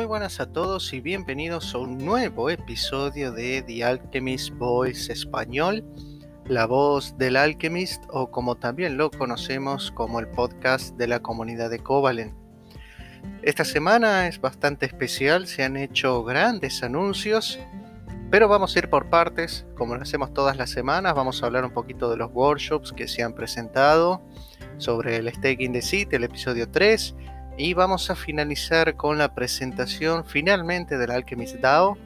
Muy buenas a todos y bienvenidos a un nuevo episodio de The Alchemist Voice Español, la voz del Alchemist o como también lo conocemos como el podcast de la comunidad de Covalent. Esta semana es bastante especial, se han hecho grandes anuncios, pero vamos a ir por partes, como lo hacemos todas las semanas, vamos a hablar un poquito de los workshops que se han presentado, sobre el Staking the City, el episodio 3, y vamos a finalizar con la presentación finalmente del Alchemist DAO,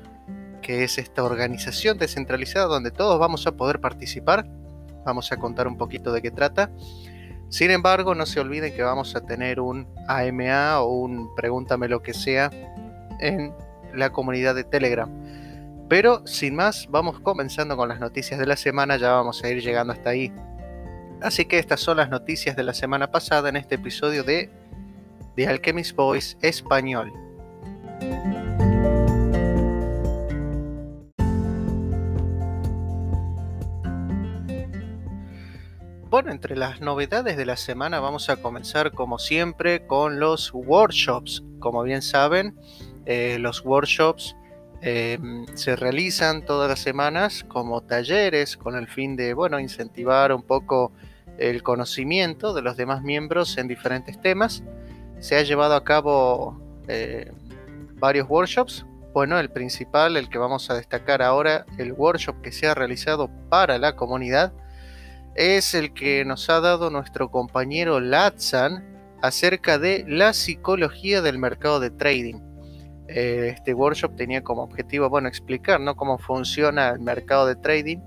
que es esta organización descentralizada donde todos vamos a poder participar. Vamos a contar un poquito de qué trata. Sin embargo, no se olviden que vamos a tener un AMA o un pregúntame lo que sea en la comunidad de Telegram. Pero sin más, vamos comenzando con las noticias de la semana, ya vamos a ir llegando hasta ahí. Así que estas son las noticias de la semana pasada en este episodio de The Alchemist Voice español. Bueno, entre las novedades de la semana vamos a comenzar como siempre con los workshops. Como bien saben, eh, los workshops eh, se realizan todas las semanas como talleres con el fin de, bueno, incentivar un poco el conocimiento de los demás miembros en diferentes temas. Se ha llevado a cabo eh, varios workshops. Bueno, el principal, el que vamos a destacar ahora, el workshop que se ha realizado para la comunidad, es el que nos ha dado nuestro compañero Latsan acerca de la psicología del mercado de trading. Eh, este workshop tenía como objetivo, bueno, explicar ¿no? cómo funciona el mercado de trading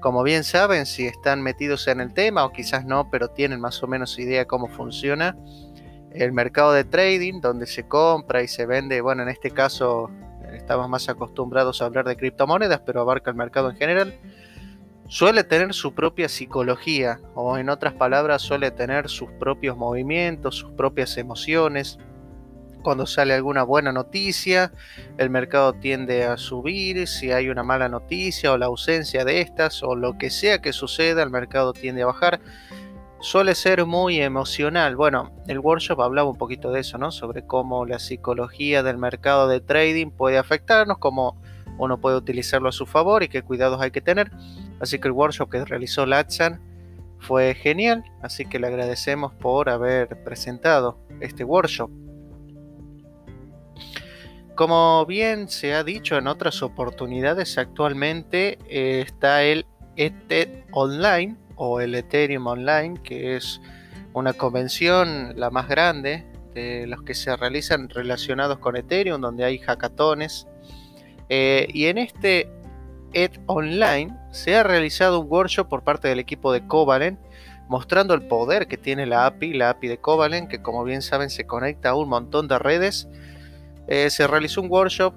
como bien saben, si están metidos en el tema o quizás no, pero tienen más o menos idea cómo funciona el mercado de trading, donde se compra y se vende, bueno, en este caso estamos más acostumbrados a hablar de criptomonedas, pero abarca el mercado en general, suele tener su propia psicología, o en otras palabras, suele tener sus propios movimientos, sus propias emociones, cuando sale alguna buena noticia, el mercado tiende a subir, si hay una mala noticia o la ausencia de estas o lo que sea que suceda, el mercado tiende a bajar. Suele ser muy emocional. Bueno, el workshop hablaba un poquito de eso, ¿no? Sobre cómo la psicología del mercado de trading puede afectarnos, cómo uno puede utilizarlo a su favor y qué cuidados hay que tener. Así que el workshop que realizó Latsan fue genial, así que le agradecemos por haber presentado este workshop. Como bien se ha dicho en otras oportunidades, actualmente eh, está el ETH Online o el Ethereum Online, que es una convención la más grande de los que se realizan relacionados con Ethereum, donde hay hackatones. Eh, y en este ETH Online se ha realizado un workshop por parte del equipo de Covalent mostrando el poder que tiene la API, la API de Covalent, que como bien saben se conecta a un montón de redes eh, se realizó un workshop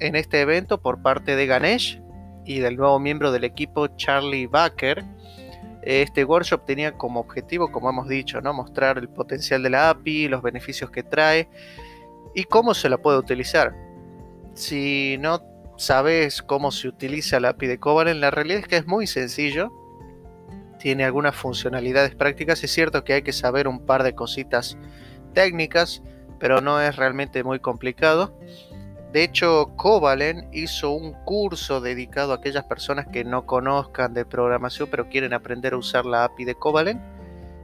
en este evento por parte de Ganesh y del nuevo miembro del equipo Charlie Baker. Este workshop tenía como objetivo, como hemos dicho, ¿no? mostrar el potencial de la API, los beneficios que trae y cómo se la puede utilizar. Si no sabes cómo se utiliza la API de Covalent, la realidad es que es muy sencillo. Tiene algunas funcionalidades prácticas. Es cierto que hay que saber un par de cositas técnicas pero no es realmente muy complicado. De hecho, Covalent hizo un curso dedicado a aquellas personas que no conozcan de programación pero quieren aprender a usar la API de Covalent.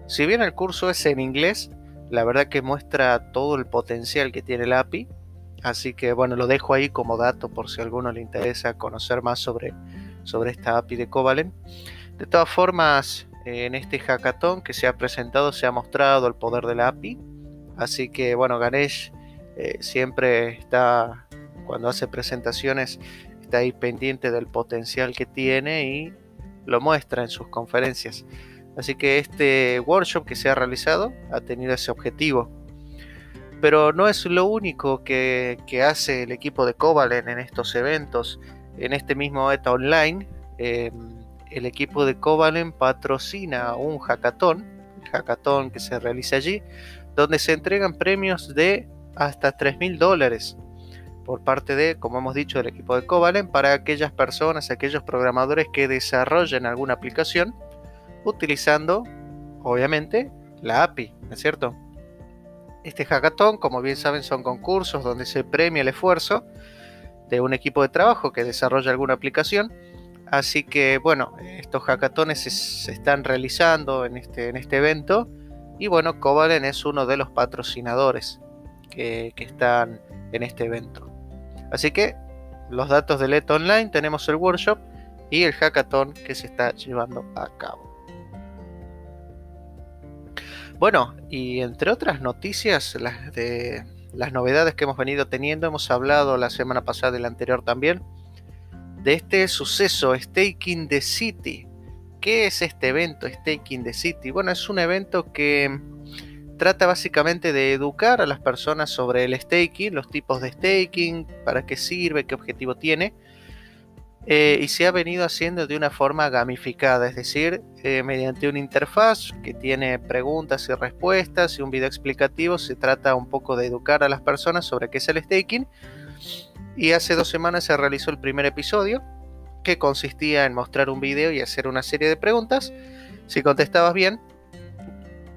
Si bien el curso es en inglés, la verdad que muestra todo el potencial que tiene la API. Así que bueno, lo dejo ahí como dato por si a alguno le interesa conocer más sobre, sobre esta API de Covalent. De todas formas, en este hackathon que se ha presentado se ha mostrado el poder de la API Así que bueno, Ganesh eh, siempre está, cuando hace presentaciones, está ahí pendiente del potencial que tiene y lo muestra en sus conferencias. Así que este workshop que se ha realizado ha tenido ese objetivo. Pero no es lo único que, hace el equipo de Covalent en estos eventos. En este mismo ETA Online, em, el equipo de Covalent patrocina un hackathon, el hackathon que se realiza allí, donde se entregan premios de hasta 3 mil dólares por parte de, como hemos dicho, del equipo de Covalent para aquellas personas, aquellos programadores que desarrollen alguna aplicación utilizando, obviamente, la API, ¿no es cierto? Este hackathon, como bien saben, son concursos donde se premia el esfuerzo de un equipo de trabajo que desarrolla alguna aplicación. Así que bueno, estos hackatones se, están realizando en este, en este evento y bueno, Covalen es uno de los patrocinadores que, que están en este evento. Así que los datos de LED Online, tenemos el workshop y el hackathon que se está llevando a cabo. Bueno, y entre otras noticias, las de las novedades que hemos venido teniendo, hemos hablado la semana pasada y la anterior también, de este suceso, Staking the City. ¿Qué es este evento, Staking the City? Bueno, es un evento que trata básicamente de educar a las personas sobre el staking, los tipos de staking, para qué sirve, qué objetivo tiene. Eh, y se ha venido haciendo de una forma gamificada, es decir, eh, mediante una interfaz que tiene preguntas y respuestas y un video explicativo, se trata un poco de educar a las personas sobre qué es el staking. Y hace dos semanas se realizó el primer episodio, que consistía en mostrar un video y hacer una serie de preguntas. Si contestabas bien,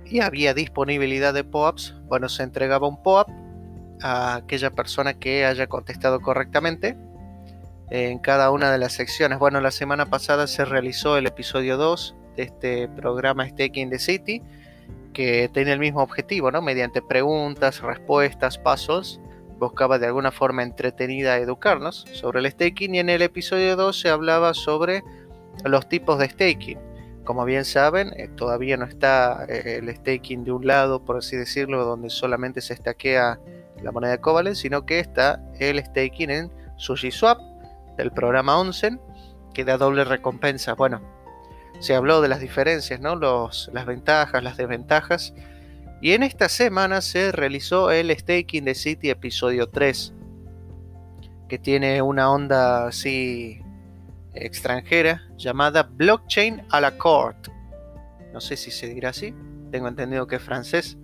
y había disponibilidad de POAPs, bueno, se entregaba un POAP a aquella persona que haya contestado correctamente en cada una de las secciones. Bueno, la semana pasada se realizó el episodio 2 de este programa Staking the City, que tiene el mismo objetivo, ¿no? Mediante preguntas, respuestas, pasos, buscaba de alguna forma entretenida educarnos sobre el staking y en el episodio 2 se hablaba sobre los tipos de staking como bien saben, eh, todavía no está eh, el staking de un lado, por así decirlo, donde solamente se estaquea la moneda Covalent, sino que está el staking en SushiSwap del programa Onsen, que da doble recompensa. Bueno, se habló de las diferencias, ¿no? Los, las ventajas, las desventajas. Y en esta semana se realizó el staking de City episodio 3, que tiene una onda así extranjera llamada Blockchain à la carte. No sé si se dirá así, tengo entendido que es francés,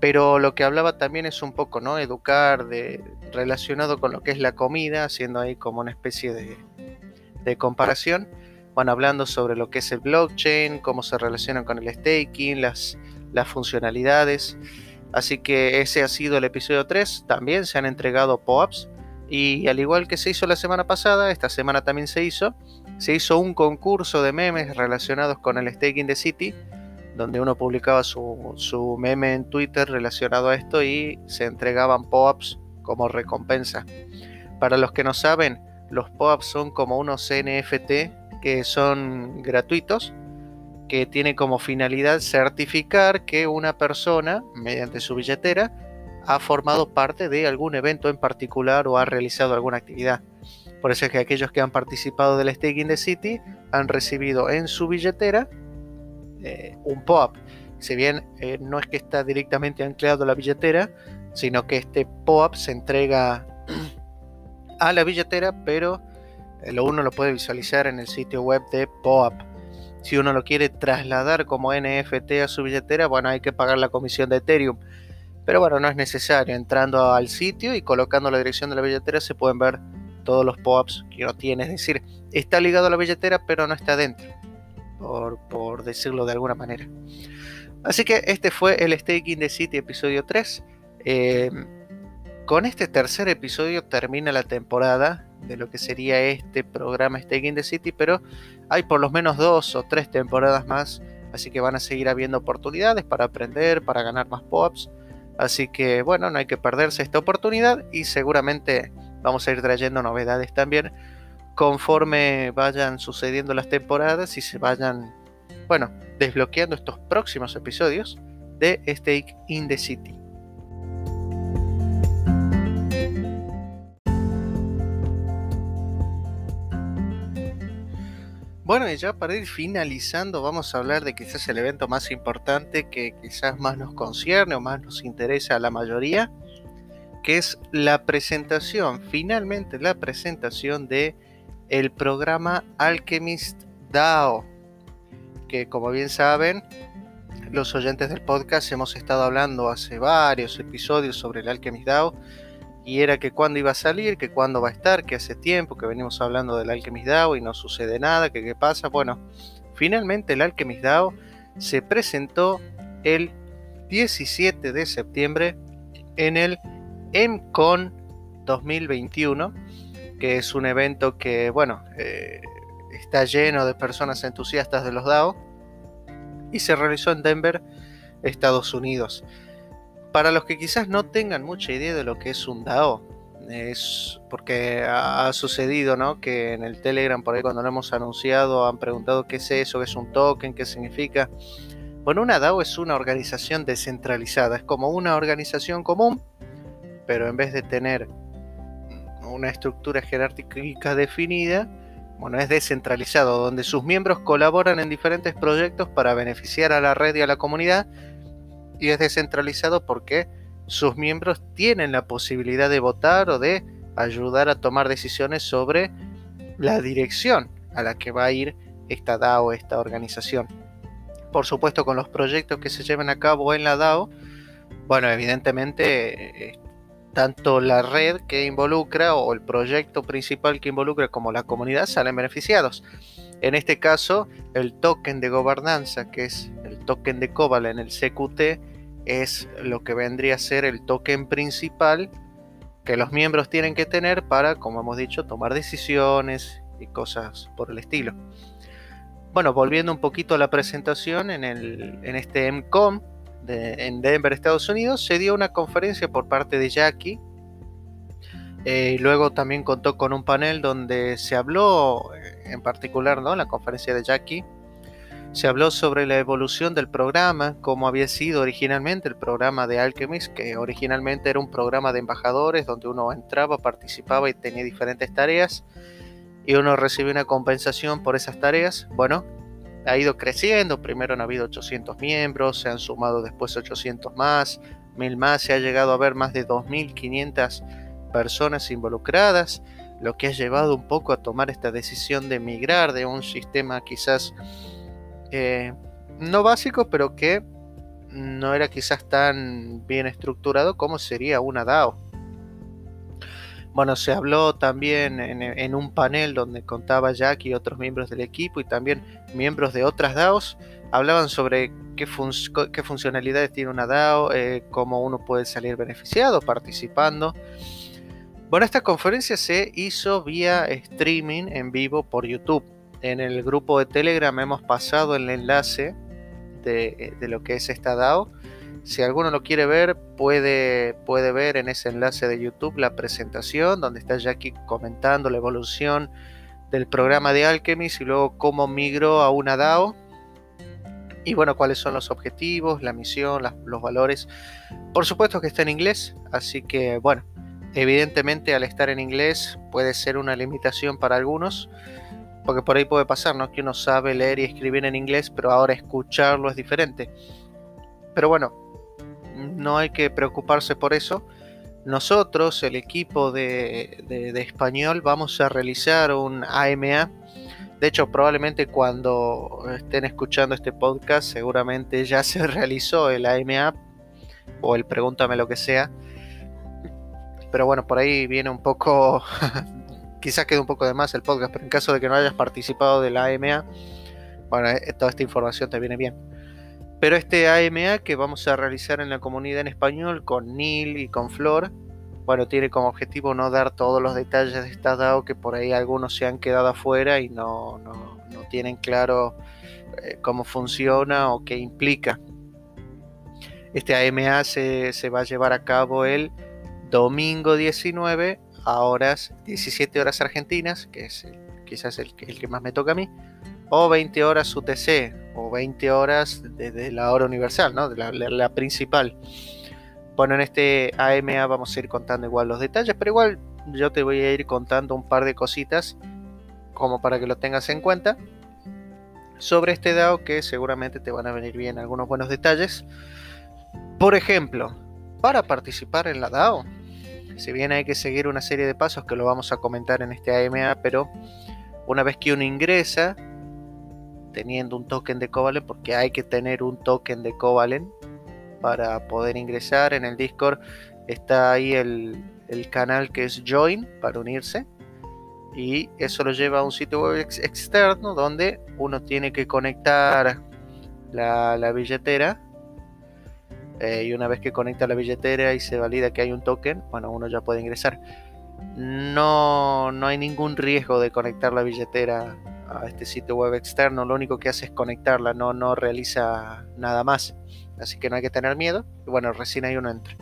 pero lo que hablaba también es un poco, ¿no? Educar de, relacionado con lo que es la comida, haciendo ahí como una especie de, de comparación. Bueno, hablando sobre lo que es el blockchain, cómo se relaciona con el staking, las, las funcionalidades. Así que ese ha sido el episodio 3. También se han entregado POAPs y al igual que se hizo la semana pasada, esta semana también se hizo, se hizo un concurso de memes relacionados con el staking de City, donde uno publicaba su, meme en Twitter relacionado a esto y se entregaban POAPs como recompensa. Para los que no saben, los POAPs son como unos NFT que son gratuitos, que tienen como finalidad certificar que una persona, mediante su billetera, ha formado parte de algún evento en particular o ha realizado alguna actividad. Por eso es que aquellos que han participado del staking de City han recibido en su billetera eh, un POAP. Si bien eh, no es que está directamente anclado a la billetera, sino que este POAP se entrega a la billetera, pero eh, lo uno lo puede visualizar en el sitio web de POAP. Si uno lo quiere trasladar como NFT a su billetera, bueno, hay que pagar la comisión de Ethereum. Pero bueno, no es necesario. Entrando al sitio y colocando la dirección de la billetera se pueden ver todos los POAPs que uno tiene. Es decir, está ligado a la billetera pero no está dentro. Por, decirlo de alguna manera. Así que este fue el Staking de City episodio 3. Em, con este tercer episodio termina la temporada de lo que sería este programa Staking the City, pero hay por lo menos dos o tres temporadas más, así que van a seguir habiendo oportunidades para aprender, para ganar más POAPs Así que bueno, no hay que perderse esta oportunidad y seguramente vamos a ir trayendo novedades también conforme vayan sucediendo las temporadas y se vayan, bueno, desbloqueando estos próximos episodios de Stake in the City. Bueno, y ya para ir finalizando, vamos a hablar de quizás el evento más importante que quizás más nos concierne o más nos interesa a la mayoría, que es la presentación, finalmente la presentación de el programa Alchemist DAO, que como bien saben, los oyentes del podcast hemos estado hablando hace varios episodios sobre el Alchemist DAO y era que cuándo iba a salir, que cuándo va a estar, que hace tiempo que venimos hablando del Alchemist DAO y no sucede nada, que qué pasa. Bueno, finalmente el Alchemist DAO se presentó el 17 de septiembre en el MCON 2021, que es un evento que, bueno, eh, está lleno de personas entusiastas de los DAO y se realizó en Denver, Estados Unidos. Para los que quizás no tengan mucha idea de lo que es un DAO, es porque ha sucedido, ¿no? Que en el Telegram, por ahí cuando lo hemos anunciado, han preguntado qué es eso, qué es un token, qué significa. Bueno, una DAO es una organización descentralizada, es como una organización común, pero en vez de tener una estructura jerárquica definida, bueno, es descentralizado, donde sus miembros colaboran en diferentes proyectos para beneficiar a la red y a la comunidad, y es descentralizado porque sus miembros tienen la posibilidad de votar o de ayudar a tomar decisiones sobre la dirección a la que va a ir esta DAO, esta organización. Por supuesto, con los proyectos que se lleven a cabo en la DAO, bueno, evidentemente eh, tanto la red que involucra o el proyecto principal que involucra como la comunidad salen beneficiados. En este caso, el token de gobernanza, que es el token de Cobalt en el CQT, es lo que vendría a ser el token principal que los miembros tienen que tener para, como hemos dicho, tomar decisiones y cosas por el estilo. Bueno, volviendo un poquito a la presentación, en, el, este MCOM en Denver, Estados Unidos, se dio una conferencia por parte de Jackie. Eh, y luego también contó con un panel donde se habló, eh, en particular, ¿no? La conferencia de Jackie, se habló sobre la evolución del programa, cómo había sido originalmente el programa de Alchemist, que originalmente era un programa de embajadores donde uno entraba, participaba y tenía diferentes tareas y uno recibía una compensación por esas tareas. Bueno, ha ido creciendo, primero han habido 800 miembros, se han sumado después 800 más, 1000 más, se ha llegado a ver más de 2500 personas involucradas, lo que ha llevado un poco a tomar esta decisión de migrar de un sistema quizás eh, no básico, pero que no era quizás tan bien estructurado como sería una DAO. Bueno, se habló también en, un panel donde contaba Jack y otros miembros del equipo y también miembros de otras DAOs. Hablaban sobre qué, qué funcionalidades tiene una DAO, eh, cómo uno puede salir beneficiado participando. Bueno, esta conferencia se hizo vía streaming en vivo por YouTube en el grupo de Telegram hemos pasado el enlace de, lo que es esta DAO. Si alguno lo quiere ver, puede, puede ver en ese enlace de YouTube la presentación donde está Jackie comentando la evolución del programa de Alchemist y luego cómo migró a una DAO. Y bueno, cuáles son los objetivos, la misión, los valores. Por supuesto que está en inglés, así que bueno, evidentemente al estar en inglés puede ser una limitación para algunos. Porque por ahí puede pasar, ¿no? Que uno sabe leer y escribir en inglés, pero ahora escucharlo es diferente. Pero bueno, no hay que preocuparse por eso. Nosotros, el equipo de, español, vamos a realizar un AMA. De hecho, probablemente cuando estén escuchando este podcast, seguramente ya se realizó el AMA o el pregúntame lo que sea. Pero bueno, por ahí viene un poco quizás quede un poco de más el podcast, pero en caso de que no hayas participado de AMA, bueno, eh, toda esta información te viene bien. Pero este AMA que vamos a realizar en la comunidad en español con Neil y con Flor, bueno, tiene como objetivo no dar todos los detalles de esta DAO que por ahí algunos se han quedado afuera y no, no, tienen claro eh, cómo funciona o qué implica. Este AMA se, se va a llevar a cabo el domingo 19 a horas, 17 horas argentinas, que es quizás el, que más me toca a mí, o 20 horas UTC, o 20 horas desde la hora universal, ¿no? de la, principal. Bueno, en este AMA vamos a ir contando igual los detalles, pero igual yo te voy a ir contando un par de cositas como para que lo tengas en cuenta sobre este DAO que seguramente te van a venir bien algunos buenos detalles. Por ejemplo, para participar en la DAO si bien hay que seguir una serie de pasos que lo vamos a comentar en este AMA, pero una vez que uno ingresa, teniendo un token de Covalent, porque hay que tener un token de Covalent para poder ingresar en el Discord, está ahí el, canal que es Join para unirse. Y eso lo lleva a un sitio web externo donde uno tiene que conectar la, la billetera Eh, y una vez que conecta la billetera y se valida que hay un token, bueno, uno ya puede ingresar. No, no hay ningún riesgo de conectar la billetera a este sitio web externo, lo único que hace es conectarla, no, no realiza nada más. Así que no hay que tener miedo. Bueno, recién ahí uno entra.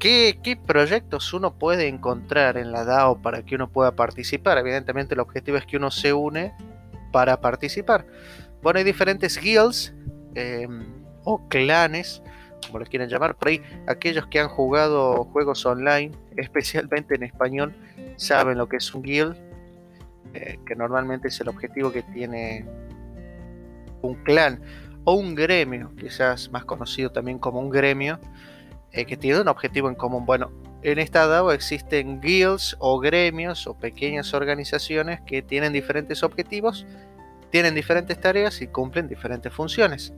¿Qué, ¿Qué, proyectos uno puede encontrar en la DAO para que uno pueda participar? Evidentemente el objetivo es que uno se une para participar. Bueno, hay diferentes guilds em, o clanes, como los quieren llamar. Por ahí, aquellos que han jugado juegos online, especialmente en español, saben lo que es un guild, eh, que normalmente es el objetivo que tiene un clan o un gremio, quizás más conocido también como un gremio, eh, que tiene un objetivo en común. Bueno, en esta DAO existen guilds o gremios o pequeñas organizaciones que tienen diferentes objetivos, tienen diferentes tareas y cumplen diferentes funciones.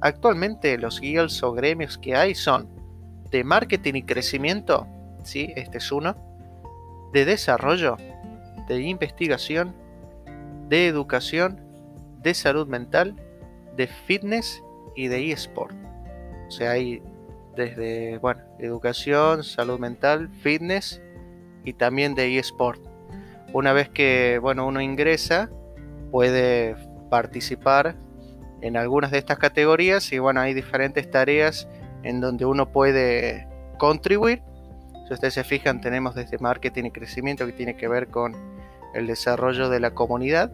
Actualmente los guilds o gremios que hay son de marketing y crecimiento, ¿sí? este es uno, de desarrollo, de investigación, de educación, de salud mental, de fitness y de eSport. O sea, hay desde, bueno, educación, salud mental, fitness y también de eSport. Una vez que, bueno, uno ingresa, puede participar en algunas de estas categorías y, bueno, hay diferentes tareas en donde uno puede contribuir. Si ustedes se fijan, tenemos desde marketing y crecimiento que tiene que ver con el desarrollo de la comunidad.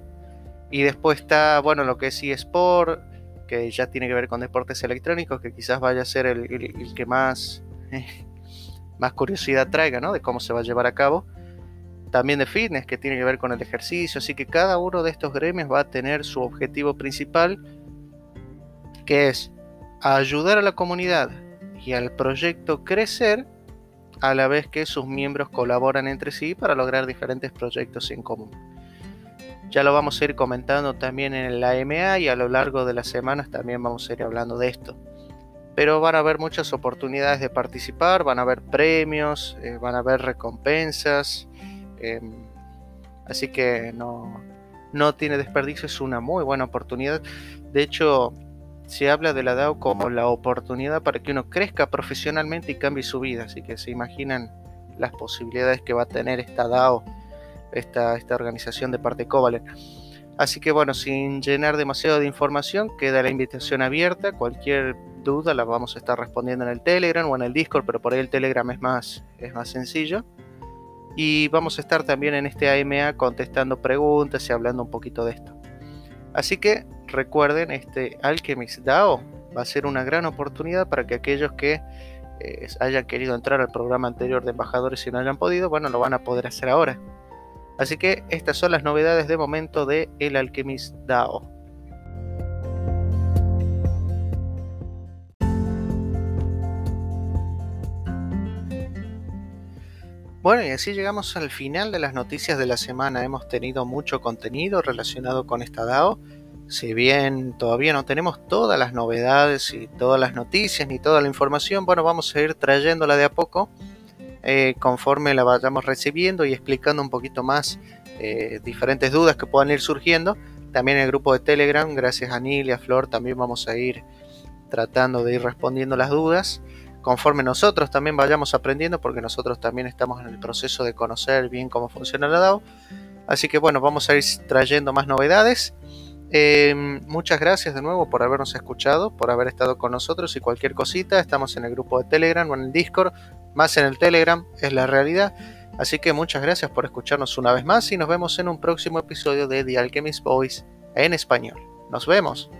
Y después está, bueno, lo que es eSport, que ya tiene que ver con deportes electrónicos, que quizás vaya a ser el, que más, más curiosidad traiga, ¿no? De cómo se va a llevar a cabo. También de fitness, que tiene que ver con el ejercicio. Así que cada uno de estos gremios va a tener su objetivo principal, que es ayudar a la comunidad y al proyecto crecer a la vez que sus miembros colaboran entre sí para lograr diferentes proyectos en común. Ya lo vamos a ir comentando también en la AMA y a lo largo de las semanas también vamos a ir hablando de esto. Pero van a haber muchas oportunidades de participar, van a haber premios, eh, van a haber recompensas. Em, así que no, no tiene desperdicio, es una muy buena oportunidad. De hecho, se habla de la DAO como la oportunidad para que uno crezca profesionalmente y cambie su vida. Así que se imaginan las posibilidades que va a tener esta DAO esta, esta organización de parte Covalent. Así que bueno, sin llenar demasiado de información, queda la invitación abierta. Cualquier duda la vamos a estar respondiendo en el Telegram o en el Discord, pero por ahí el Telegram es más, es más sencillo. Y vamos a estar también en este AMA contestando preguntas y hablando un poquito de esto. Así que recuerden, este Alchemist DAO va a ser una gran oportunidad para que aquellos que eh, hayan querido entrar al programa anterior de embajadores y no hayan podido, bueno, lo van a poder hacer ahora. Así que estas son las novedades de momento de El Alchemist DAO. Bueno, y así llegamos al final de las noticias de la semana. Hemos tenido mucho contenido relacionado con esta DAO. Si bien todavía no tenemos todas las novedades y todas las noticias ni toda la información, bueno, vamos a ir trayéndola de a poco eh, conforme la vayamos recibiendo y explicando un poquito más eh, diferentes dudas que puedan ir surgiendo. También el grupo de Telegram, gracias a Nil y a Flor, también vamos a ir tratando de ir respondiendo las dudas conforme nosotros también vayamos aprendiendo, porque nosotros también estamos en el proceso de conocer bien cómo funciona la DAO. Así que bueno, vamos a ir trayendo más novedades. Em, muchas gracias de nuevo por habernos escuchado, por haber estado con nosotros y cualquier cosita, estamos en el grupo de Telegram o en el Discord, más en el Telegram, es la realidad. Así que muchas gracias por escucharnos una vez más y nos vemos en un próximo episodio de The Alchemist Voice en español. Nos vemos.